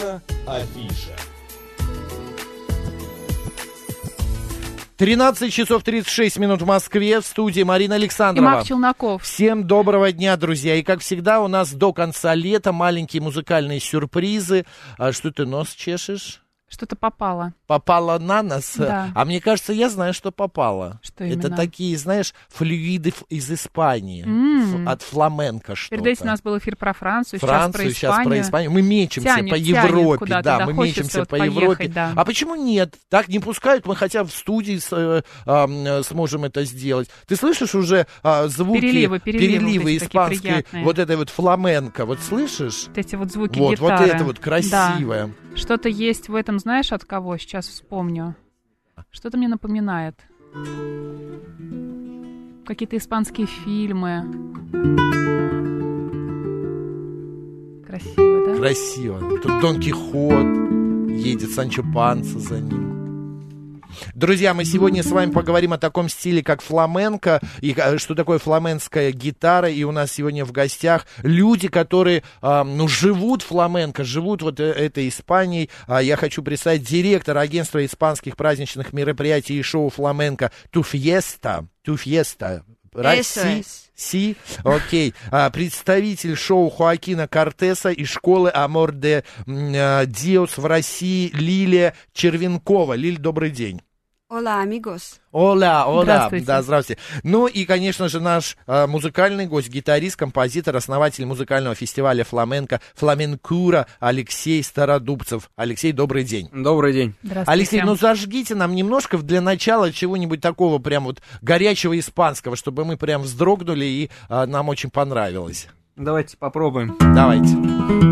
Наша афиша. 13 часов 36 минут в Москве. В студии Марина И Александрова. Марк Челноков. Всем доброго дня, друзья. И как всегда, у нас до конца лета маленькие музыкальные сюрпризы. А что ты нос чешешь? Что-то попало. Попало на нос? Да. А мне кажется, я знаю, что попало. Что Это именно? такие, знаешь, флюиды из Испании. Ф- От фламенко что-то. Перед этим у нас был эфир про Францию, Францию, сейчас про Испанию. сейчас про Испанию. Мы мечемся Тянет, по Европе, да, да, мы мечемся вот по поехать, Европе. да. А почему нет? Так не пускают, мы хотя в студии с, э, э, сможем это сделать. Ты слышишь уже а, звуки, Переливы, переливы вот эти такие испанские, вот этой вот фламенко, вот слышишь? Вот эти вот звуки Вот, вот гитары. это вот красивое. Да. Что-то есть в этом, знаешь, от кого? Сейчас вспомню. Что-то мне напоминает. Какие-то испанские фильмы. Красиво, да? Красиво. Тут Дон Кихот едет, Санчо Панса за ним. Друзья, мы сегодня с вами поговорим о таком стиле, как фламенко, и э, что такое фламенская гитара, и у нас сегодня в гостях люди, которые, а, ну, живут фламенко, живут вот э, этой Испанией. А, Я хочу представить директора агентства испанских праздничных мероприятий и шоу фламенко «Ту Фьеста». Eso Си, окей. А, представитель шоу Хоакина Кортеса из школы Амор де а, Диос в России Лилия Червенкова. Лиль, добрый день. Hola, amigos. Оля, оля, Здравствуйте. да, здравствуйте. Ну и, конечно же, наш а, музыкальный гость, гитарист, композитор, основатель музыкального фестиваля фламенко Фламенкура Алексей Стародубцев. Алексей, добрый день. Добрый день. Здравствуйте. Алексей, ну зажгите нам немножко для начала чего-нибудь такого прям вот горячего испанского, чтобы мы прям вздрогнули и а, нам очень понравилось. Давайте попробуем. Давайте.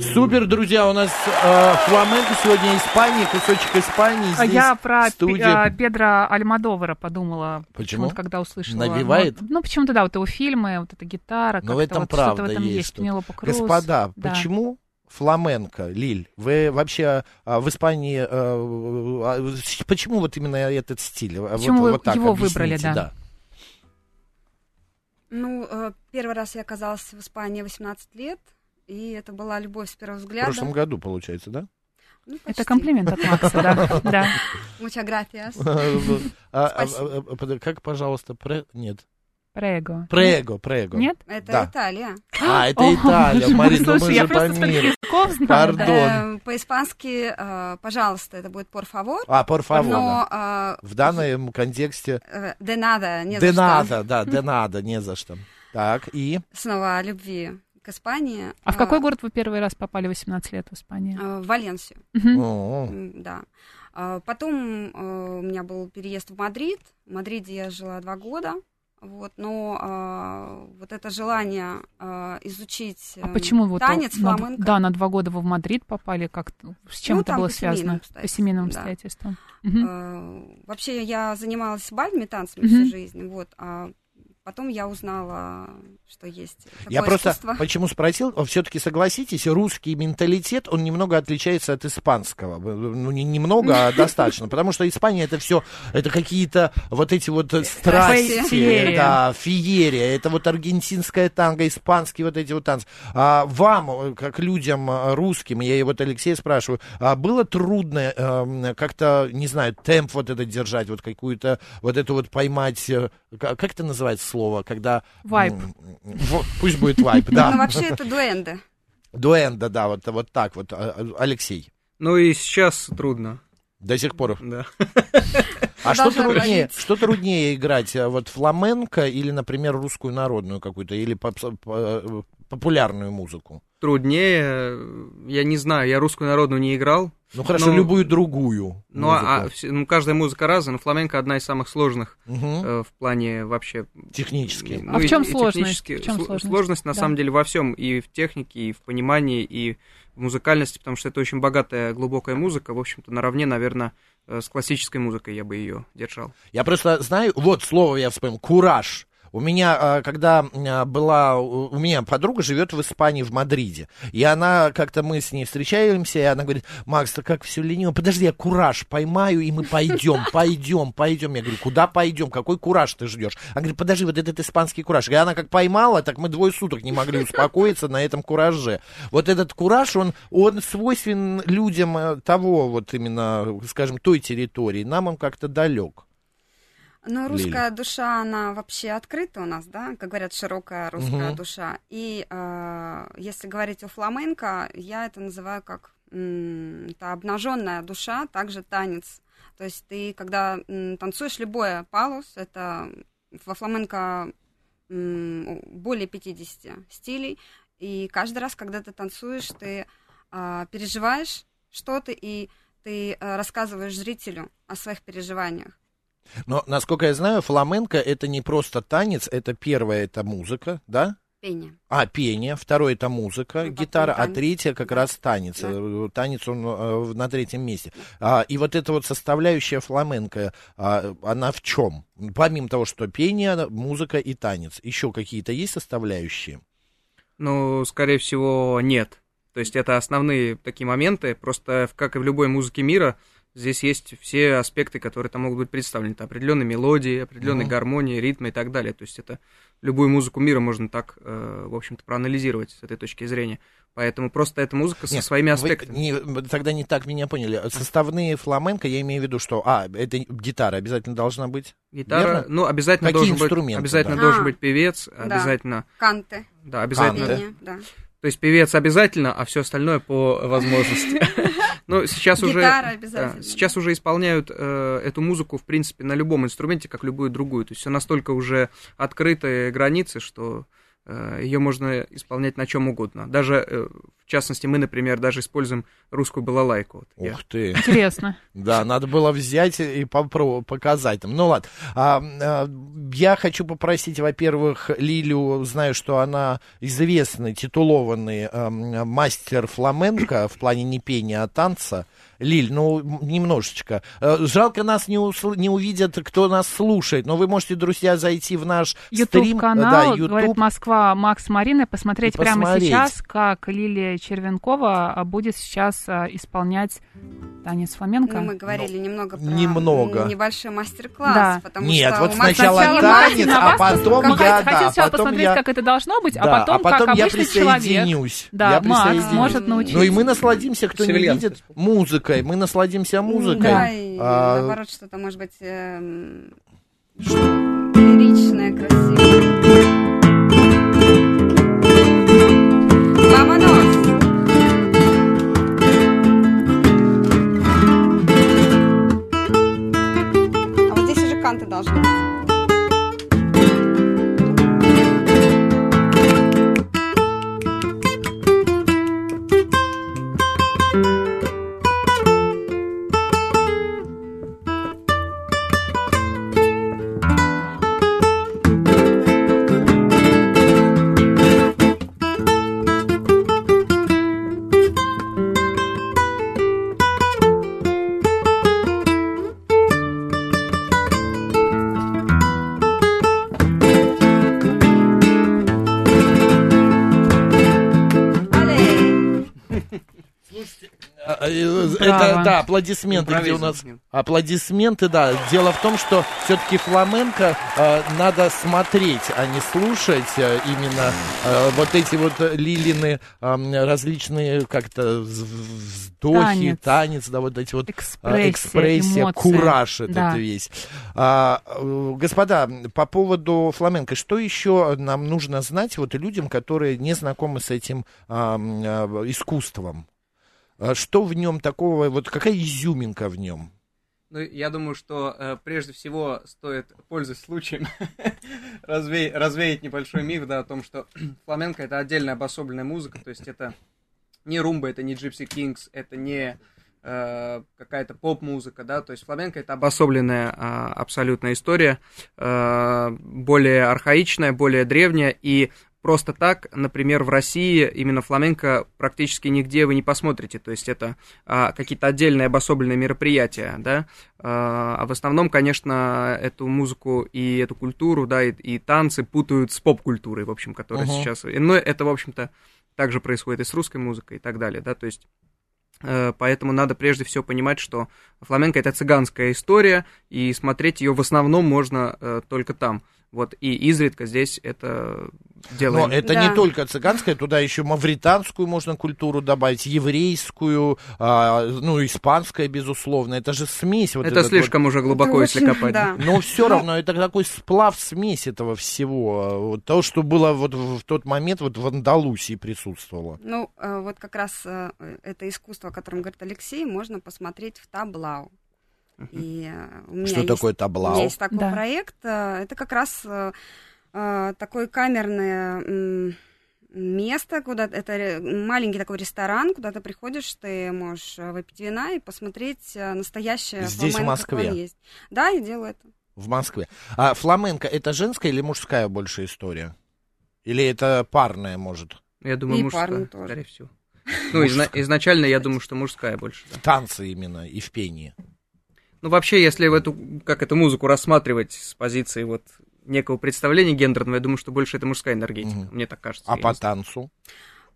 Супер, друзья, у нас э, фламенко сегодня Испания, кусочек Испании. А Здесь я про. Пе- а, Педро Альмадовара подумала. Почему? почему-то, когда услышала. Навевает? Ну, ну, почему-то, да, вот его фильмы, вот эта гитара. Но в этом вот правда в этом есть. есть. Господа, Да. почему фламенко, Лиль? Вы вообще а, в Испании... э, а, почему вот именно этот стиль? А, Почему вот, вы вот так его выбрали, объясните, да? Ну, э, первый раз я оказалась в Испании 18 лет, и это была любовь с первого В взгляда. прошлом году, получается, да? Ну, Это почти. комплимент от Макса, да. да. Muchas gracias. А, а, а, Как, пожалуйста, пре... нет. Прего. Прего, прего. Нет? Это Да. Италия. А, это О, Италия, Марина, ну мы же по миру. Пардон. Э, По-испански, э, пожалуйста, это будет por favor. А, por favor. Но э, В данном контексте de nada, не за что. nada, да, de nada, не за что. Так, и... Снова о любви к Испании. А в какой город вы первый раз попали в 18 лет в Испании? В Валенсию. Да. Потом у меня был переезд в Мадрид. В Мадриде я жила два года. Вот, но а, вот это желание а, изучить А эм, почему вот танец, на, д- фламенко. да, на два года вы в Мадрид попали? Как с чем Ну, это было по связано? По обстоятельствам, семейным да. обстоятельствам. Мгм. Э, Вообще я занималась бальными танцами Мгм. всю жизнь, вот, а потом я узнала, что есть такое Я просто искусство. почему спросил, все-таки согласитесь, русский менталитет, он немного отличается от испанского. Ну, не немного, а достаточно. Потому что Испания это все, это какие-то вот эти вот э, страсти, Феерия. да, феерия, это вот аргентинская танго, испанские вот эти вот танцы. А вам, э, как людям э, русским, я вот Алексея спрашиваю, а было трудно э, как-то, не знаю, темп вот этот держать, вот какую-то, вот эту вот поймать, э, как это называется слово, когда... Вайб. Вот, пусть будет вайп, да. Ну, вообще это дуэнды. Дуэнда, да, вот, вот так вот. А, Алексей, Ну и сейчас трудно, до сих пор. да. А что труднее, что труднее играть, а, вот фламенко или, например, русскую народную какую-то, или поп- по- популярную музыку? Труднее, я не знаю, я русскую народную не играл. Ну хорошо, Ну, любую другую. Ну, а, а ну, каждая музыка разная, но фламенко одна из самых сложных Мгм. э, в плане вообще... Технически. ну, А в чём и сложность? технически. В Сло- сложность? Сложность, на Да. самом деле, во всем, и в технике, и в понимании, и в музыкальности, потому что это очень богатая, глубокая музыка, в общем-то, наравне, наверное, э, с классической музыкой я бы ее держал. Я просто знаю, вот слово я вспомнил, кураж. У меня, а, когда а, была, у меня подруга живет в Испании, в Мадриде, и она, как-то мы с ней встречаемся, и она говорит, Макс, ты как все лениво, подожди, я кураж поймаю, и мы пойдем, пойдем, пойдем. Я говорю, куда пойдем, какой кураж ты ждешь? Она говорит, подожди, вот этот испанский кураж. И она как поймала, так мы двое суток не могли успокоиться на этом кураже. Вот этот кураж, он, он свойственен людям э, того, вот именно, скажем, той территории, нам он как-то далек. Лили. русская душа, она вообще открыта у нас, да, как говорят, широкая русская Мгм. душа. И э, если говорить о фламенко, я это называю как м, это обнаженная душа, также танец. То есть ты, когда м, танцуешь любое палус, это во фламенко м, более 50 стилей, и каждый раз, когда ты танцуешь, ты а, переживаешь что-то, и ты а, рассказываешь зрителю о своих переживаниях. Но, насколько я знаю, фламенко это не просто танец, это первое это музыка, да? Пение. А, пение, второе это музыка, Ну, гитара, а третье как Да. раз танец. Да. Э, Танец он э, на третьем месте. А, и вот эта вот составляющая фламенко, а, она в чем? Помимо того, что пение, музыка и танец, еще какие-то есть составляющие? Ну, скорее всего, нет. То есть это основные такие моменты, просто в- как и в любой музыке мира, здесь есть все аспекты, которые там могут быть представлены. Это определенные мелодии, определенные Мгм. гармонии, ритмы и так далее. То есть это любую музыку мира можно так, э, в общем-то, проанализировать с этой точки зрения. Поэтому просто эта музыка со Нет, своими Вы аспектами. не- тогда не так меня поняли. Составные фламенко, я имею в виду, что, а, это гитара обязательно должна быть? Гитара, верно? ну, обязательно Какие должен быть, инструменты, обязательно да? должен А, быть певец, да. обязательно, Канты. да, обязательно. Канты. Да. То есть певец обязательно, а все остальное по возможности. Ну, сейчас уже... Да, сейчас уже исполняют э, эту музыку, в принципе, на любом инструменте, как любую другую. То есть все настолько уже открытые границы, что ее можно исполнять на чем угодно. Даже, э, в частности, мы, например, даже используем русскую балалайку. Вот я- Ух ты. Интересно. Да, надо было взять и попробовать, показать им. Ну ладно. А, а, я хочу попросить, во-первых, Лилю, знаю, что она известный, титулованный ам, мастер фламенко в плане не пения, а танца. Лиль, ну, немножечко. Э, Жалко, нас не, усл- не увидят, кто нас слушает, но вы можете, друзья, зайти в наш стрим. Ютуб-канал, да, говорит YouTube. Москва, Макс Марина, посмотреть И прямо посмотреть. сейчас, как Лилия Червенкова а, будет сейчас а, исполнять танец фламенко. Ну, мы говорили немного про Немного. небольшой мастер-класс. Да. Потому Нет, что вот сначала Сначала танец, а потом посмотреть. я, Мы да, сначала потом посмотреть, я- как это должно быть, Да, а потом, как я обычный человек. Да, я Макс присоединюсь. может научить. Ну и мы насладимся, кто не Севильян. видит, музыкой. Мы насладимся музыкой. Да, и А, наоборот, что-то может быть эм, лиричное, красивое. Здесь Это, да, аплодисменты, где у нас... Аплодисменты, да. Дело в том, что все-таки фламенко э, надо смотреть, а не слушать. э, именно э, вот эти вот э, Лилины э, различные как-то вз- вздохи, танец. Танец. да, вот эти вот Экспрессия, а, экспрессия, эмоции. кураж этот Да. весь. А, э, господа, по поводу фламенко, что еще нам нужно знать вот людям, которые не знакомы с этим а, а, искусством? А Что в нем такого, вот какая изюминка в нем? Ну, я думаю, что э, прежде всего стоит, пользуясь случаем, разве, развеять небольшой миф, да, о том, что фламенко это отдельная обособленная музыка, то есть это не румба, это не Gypsy Kings, это не э, какая-то поп-музыка, да, то есть фламенко это обособленная э, абсолютная история, э, более архаичная, более древняя, и просто так, например, в России именно фламенко практически нигде вы не посмотрите, то есть это а, какие-то отдельные обособленные мероприятия, да, а, а в основном, конечно, эту музыку и эту культуру, да, и, и танцы путают с поп-культурой, в общем, которая uh-huh. сейчас, но это, в общем-то, также происходит и с русской музыкой и так далее, да, то есть э, Поэтому надо прежде всего понимать, что фламенко это цыганская история, и смотреть ее в основном можно э, только там. Вот, и изредка здесь это делаем. Но это да. не только цыганская, туда еще мавританскую можно культуру добавить, еврейскую, а, ну, испанская, безусловно. Это же смесь. Вот это слишком вот... уже глубоко, это если очень, копать. Да. Но все равно это такой сплав, смесь этого всего. Вот, то, что было вот в тот момент вот в Андалусии присутствовало. Ну, э, вот как раз э, это искусство, о котором говорит Алексей, можно посмотреть в Таблау. И э, у меня Что есть, такое таблау? У меня есть такой да. проект. Э, это как раз э, такое камерное место, куда это маленький такой ресторан, куда ты приходишь, ты можешь выпить вина и посмотреть настоящее Здесь фламенко, в Москве. Есть. Да, я делаю это. В Москве. А фламенко это женская или мужская больше история? Или это парная, может? Я думаю, и мужская, тоже. скорее всего. Ну, изна- изначально я думаю, что мужская больше. Да. Танцы именно и в пении. Ну, вообще, если в эту, как эту музыку рассматривать с позиции вот некого представления гендерного, я думаю, что больше это мужская энергетика, угу. мне так кажется. А по танцу?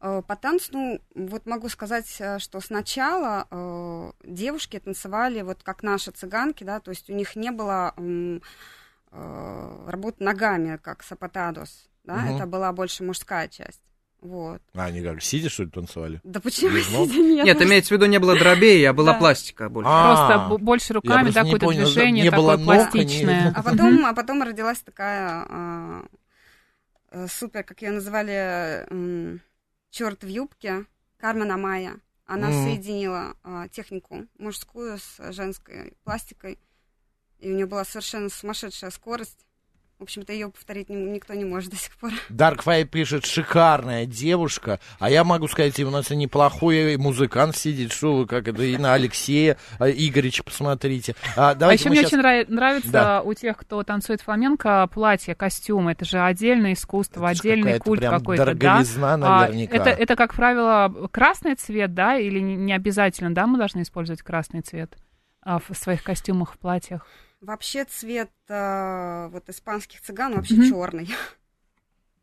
Э, по танцу, ну, вот могу сказать, э, что сначала э, девушки танцевали вот как наши цыганки, да, то есть у них не было э, работы ногами, как сапатадос, да, угу. это была больше мужская часть. Вот. А они как, сидя, что ли, танцевали? Да почему сидя? Нет, Нет имеется в виду, не было дробей, а была пластика больше. А, просто больше руками, да, какое-то движение такое пластичное. А потом, а потом родилась такая а, э, супер, как ее называли, черт в юбке, Кармен Амая. Она mm. соединила а, технику мужскую с женской пластикой, и у нее была совершенно сумасшедшая скорость. В общем-то, ее повторить никто не может до сих пор. Darkfire пишет, шикарная девушка. А я могу сказать, у нас неплохой музыкант сидит. Что вы, как это, и на Алексея а, Игоревича посмотрите. А, а еще мне сейчас... очень нравится да. у тех, кто танцует фламенко, платье, костюмы. Это же отдельное искусство, это отдельный культ какой-то. Дороговизна, да? наверняка. А, это, это, как правило, красный цвет, да, или не обязательно, да, мы должны использовать красный цвет а, в своих костюмах, в платьях? Вообще цвет э, вот испанских цыган вообще mm-hmm. черный.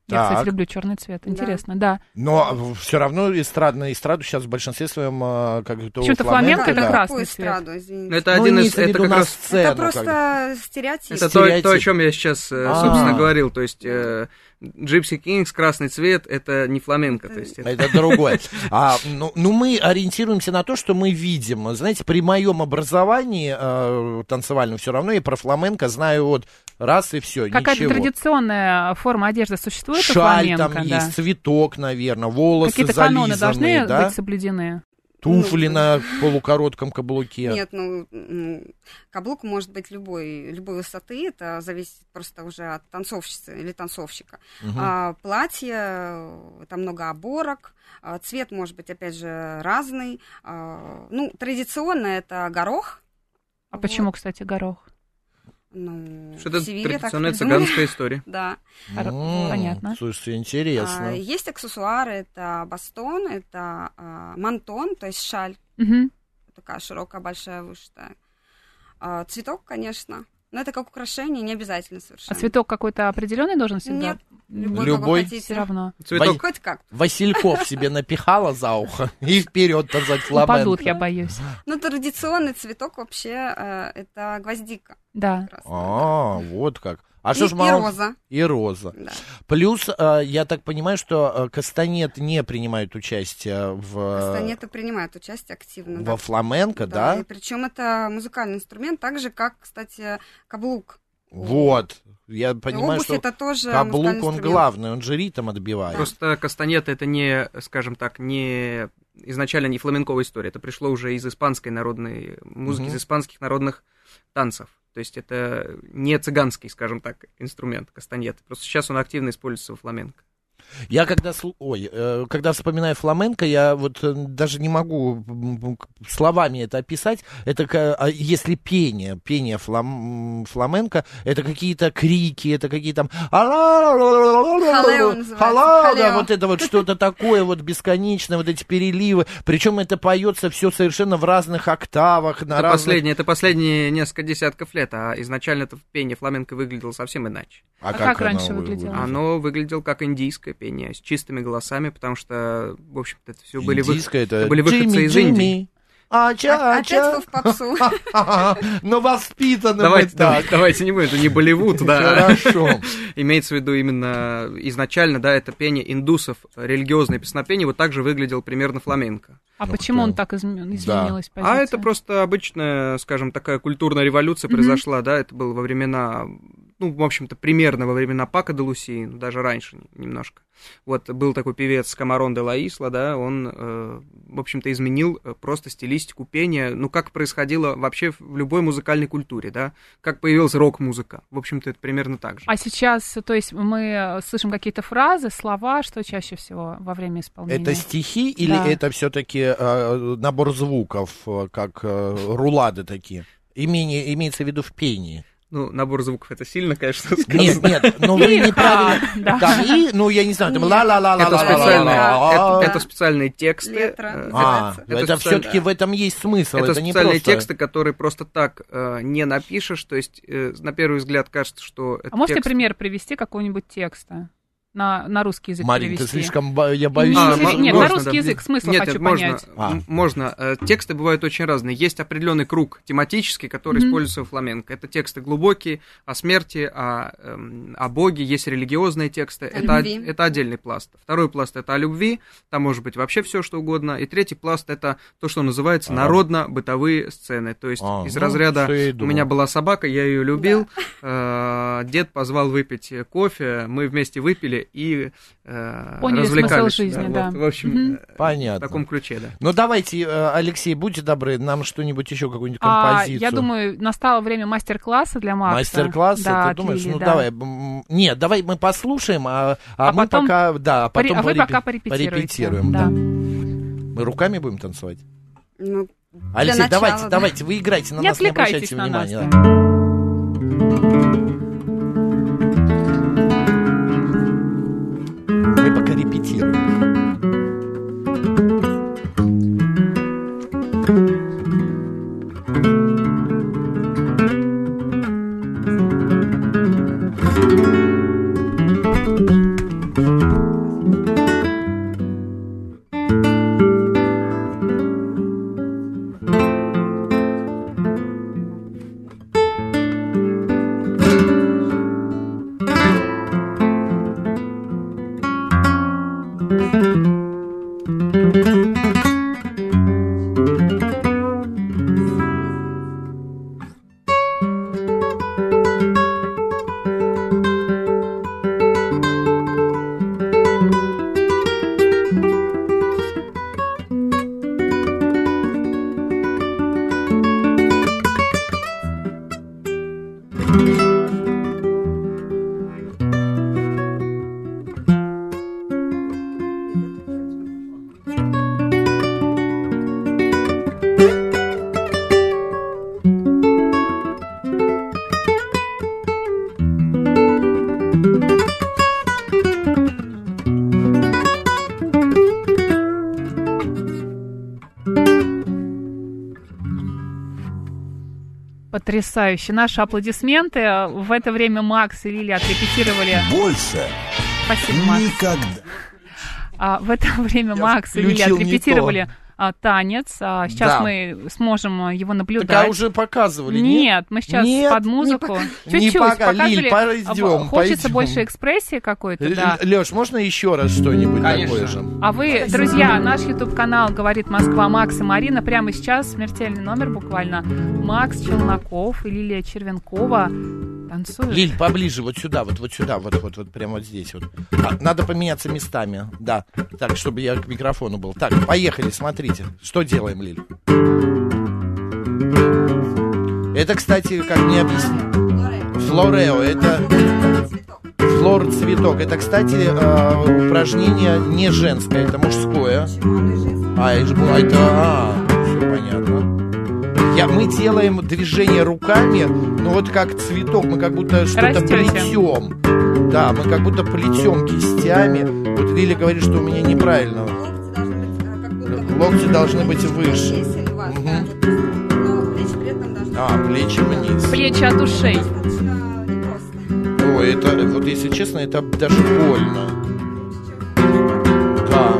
Я, так. кстати, люблю черный цвет. Интересно, да. да. Но все равно эстрадно, эстраду сейчас в большинстве своем э, как то Почему-то фламенко это красный цвет. Эстраду, это ну, один из... Это, как раз... сцену, это просто как стереотип. Это стереотип. То, то, о чем я сейчас, э, а. собственно, говорил. То есть э, Gypsy Kings, красный цвет, это не фламенко. То есть это... это другое. А, ну, ну, мы ориентируемся на то, что мы видим. Знаете, при моем образовании э, танцевальном все равно я про фламенко знаю вот раз и все, Какая-то традиционная форма одежды существует Шаль у фламенко? там да. есть, цветок, наверное, волосы Какие-то каноны должны да? быть соблюдены? Туфли ну, на полукоротком каблуке. Нет, ну, каблук может быть любой, любой высоты, это зависит просто уже от танцовщицы или танцовщика. Угу. А, платье, там много оборок, а, цвет может быть, опять же, разный. А, ну, традиционно это горох. А вот. почему, кстати, горох? Ну, что это традиционная цыганская история. Да. Понятно. Слушайте, интересно. А, есть аксессуары, это бастон, это а, мантон, то есть шаль. Такая широкая, большая, вышитая. А, цветок, конечно. Но это как украшение, не обязательно совершенно. А цветок какой-то определенный должен всегда? Нет, любой, любой все равно. Цветок хоть как. Васильков себе напихала за ухо и вперед танцевать фламенко. Упадут, я боюсь. Ну, традиционный цветок вообще э, это гвоздика. Да. А, вот как. А и, что ж мало... И роза. И роза. Да. Плюс, э, я так понимаю, что э, Кастанет не принимает участие в... Кастанеты принимают участие активно. Во да. фламенко, да? да? И причем это музыкальный инструмент, так же, как, кстати, каблук. Вот. Я понимаю, что это тоже каблук, он главный, он же ритм отбивает. Просто кастанет это не, скажем так, не изначально не фламенковая история. Это пришло уже из испанской народной музыки, угу. из испанских народных танцев. То есть это не цыганский, скажем так, инструмент кастаньет. Просто сейчас он активно используется во фламенко. Я когда, слу- ой, э, когда вспоминаю фламенко, я вот э, даже не могу словами это описать. Это а если пение, пение флам, фламенко, это какие-то крики, это какие-то там... Халео вот это вот что-то такое вот бесконечное, вот эти переливы. Причем это поется все совершенно в разных октавах, на Это разных... последние, это последние несколько десятков лет, а изначально это пение фламенко выглядело совсем иначе. А как раньше оно выглядело? Оно выглядело как индийское пение, с чистыми голосами, потому что, в общем-то, это все были, вы- это были выходцы Джимми, из Индии. Джимми. Ача, Опять ача. вы в попсу. Но воспитаны мы Давайте, так. давайте, не будем, это не Болливуд, да. Хорошо. Имеется в виду именно изначально, да, это пение индусов, религиозное песнопение, вот так же выглядел примерно фламенко. А Ну, почему да. он так изм- изменилась позиция? А это просто обычная, скажем, такая культурная революция произошла, да, это было во времена, ну, в общем-то, примерно во времена Пака де Луси, ну, даже раньше немножко. Вот был такой певец Камарон де Лаисла, да, он, э, в общем-то, изменил э, просто стилистику пения, ну, как происходило вообще в любой музыкальной культуре, да, как появилась рок-музыка. В общем-то, это примерно так же. А сейчас, то есть мы э, слышим какие-то фразы, слова, что чаще всего во время исполнения? Это стихи или Да. это все-таки набор звуков, э, как э, рулады такие? Имение, имеется в виду в пении. Ну, набор звуков это сильно, конечно, сказано. Нет, нет, ну вы неправильно. ха, да. Там и, ну я не знаю, там ла ла ла ла Это ла специальные, ла это, это специальные тексты. Э, А, это все-таки в этом есть смысл. Это, Это не специальные просто. тексты, которые просто так э, не напишешь. То есть, э, на первый взгляд кажется, что это А можете текст... пример привести какого-нибудь текста? На, на русский язык Марин, ты перевести? слишком, бо- я боюсь. А, мо- нет, можно, на русский да. язык смысл нет, хочу нет, можно, понять. А. можно. Э, Тексты бывают очень разные. Есть определенный круг тематический, который Мгм. используется в фламенко. Это тексты глубокие, о смерти, о, эм, о Боге. Есть религиозные тексты. О это, любви. это отдельный пласт. Второй пласт это о любви. Там может быть вообще все, что угодно. И третий пласт это то, что называется А. народно-бытовые сцены. То есть А, из ну, разряда у меня была собака, я ее любил. э, дед позвал выпить кофе, мы вместе выпили и э, Поняли развлекались. смысл жизни, да. вот, в общем, э, Понятно. в таком ключе, да. Ну давайте, э, Алексей, будьте добры, нам что-нибудь еще, какую-нибудь А, композицию. я думаю, настало время мастер-класса для Макса. Мастер-класс, да, ты думаешь? Лили, ну да. давай. Нет, давай мы послушаем, а, а А мы потом пока, да, а потом а вы пока порепетируете. порепетируем, да. да. Мы руками будем танцевать? Ну, Алексей, начала, давайте, да. давайте, вы играйте, на Не нас не обращайте на нас. внимания. да. Пока Потрясающе. Наши аплодисменты. В это время Макс и Лили отрепетировали. Больше Спасибо, Макс. никогда. А, в это время Я Макс и Лили включил не отрепетировали а, танец. А, сейчас Да. мы сможем а, его Так наблюдать. а уже показывали, Нет, нет? мы сейчас Нет, под музыку. Не Чуть-чуть пока. показывали. Лиль, пойдем, Хочется пойдем. больше экспрессии какой-то, да. Леш, можно еще раз что-нибудь Конечно. такое же? А вы, друзья, наш YouTube-канал «Говорит Москва» Макс и Марина. Прямо сейчас смертельный номер буквально. Макс Челноков и Лилия Червенкова танцуют. Лиль, поближе, вот сюда, вот, вот сюда, вот, вот, вот, прямо вот здесь вот. А, надо поменяться местами, да. Так, чтобы я к микрофону был. Так, поехали, смотрите. Что делаем, Лиль? Это, кстати, как мне объяснить? Флорео, это флор цветок. Это, кстати, э, упражнение не женское, это мужское. А, это, же было- это, а, все понятно. Я, мы делаем движение руками, ну вот как цветок, мы как будто что-то плетем. Да, мы как будто плетем кистями. Вот Лиля говорит, что у меня неправильно. Локти должны быть как будто... Локти должны быть выше. А, плечи вниз. Плечи от ушей. Ой, это, вот если честно, это даже больно. Да,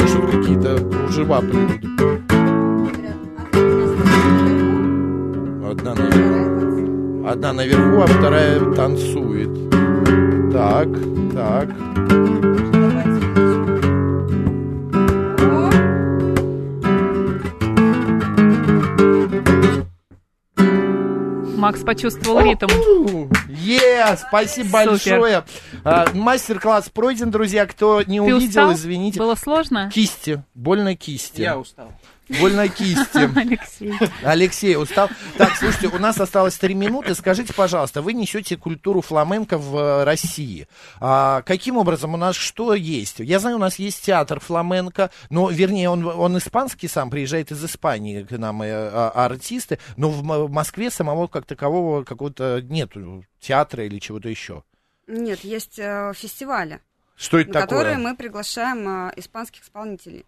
я что-то какие-то кружева приведу. Одна наверху, а вторая танцует. Так, так. Макс почувствовал ритм. Е, спасибо Супер. большое. А, мастер-класс пройден, друзья. Кто не Ты увидел, устал? извините. Было сложно? Кисти, больно кисти. Я устал. Больно кисти. Алексей. Алексей устал. Так, слушайте, у нас осталось три минуты. Скажите, пожалуйста, вы несете культуру фламенко в России. А, каким образом у нас что есть? Я знаю, у нас есть театр фламенко, но, вернее, он, он испанский сам, приезжает из Испании к нам э, а- артисты, но в, в Москве самого как такового какого-то нету театра или чего-то еще. Нет, есть э, фестивали, Что это на такое? которые мы приглашаем э, испанских исполнителей.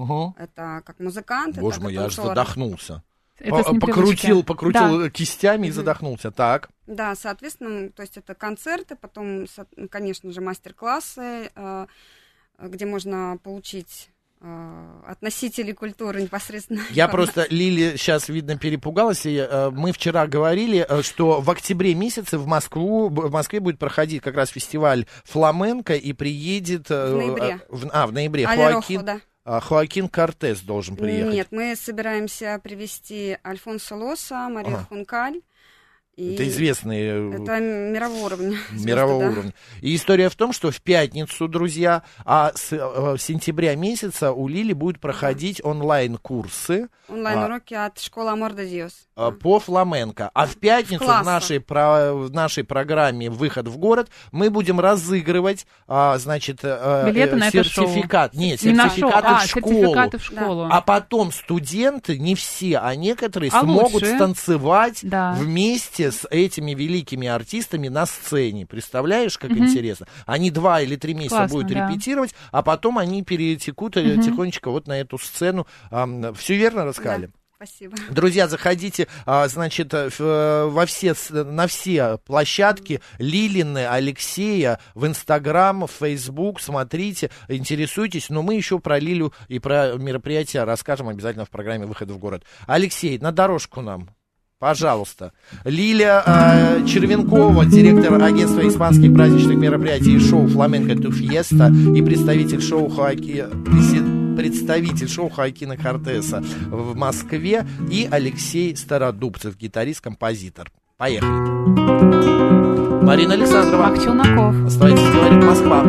Мгм. Это как музыканты, Боже мой, я аж задохнулся. Это По- покрутил, покрутил Да. кистями и задохнулся. Так. Да, соответственно, то есть это концерты, потом, со- конечно же, мастер-классы, э, где можно получить э, от носителей культуры непосредственно. Я просто, Лили сейчас, видно, перепугалась. И, э, мы вчера говорили, э, что в октябре месяце в Москву, в Москве будет проходить как раз фестиваль фламенко и приедет... э, В ноябре. э, в- а, в ноябре. Хоакин, Рохо, да. А, Хоакин Кортес должен приехать. Нет, мы собираемся привести Альфонсо Лоса, Марию Ага. Хункаль. И Это известные... э, Это мирового уровня. звезды, мирового да. уровня. И история в том, что в пятницу, друзья, а с э, сентября месяца у Лили будут проходить онлайн-курсы Онлайн-уроки от школы Амор де Диос. по фламенко. А в пятницу в классах. нашей, про- в нашей программе «Выход в город» мы будем разыгрывать, а, значит, э, Билеты э, на шоу. сертификат. Нет, Не нашел. сертификаты А, в школу. сертификаты в школу. А потом студенты, не все, а некоторые А смогут лучшие? станцевать Да. вместе с этими великими артистами на сцене. Представляешь, как интересно? Они два или три месяца Классно, будут да. репетировать, а потом они перетекут э, тихонечко вот на эту сцену. Все верно рассказали? Да, Спасибо. Друзья, заходите, а, значит, э, э, во все, на все площадки Лилины, Алексея, в Инстаграм, в Фейсбук, смотрите, интересуйтесь, но мы еще про Лилю и про мероприятия расскажем обязательно в программе «Выход в город». Алексей, на дорожку нам. Пожалуйста. Лилия э, Червенкова, директор агентства испанских праздничных мероприятий и шоу «Фламенко Туфьеста» и представитель шоу «Хоаки...» представитель шоу Хакина Кортеса в Москве и Алексей Стародубцев, гитарист-композитор. Поехали. Марина Александрова. Акчелнаков. Оставайтесь, говорит Москва.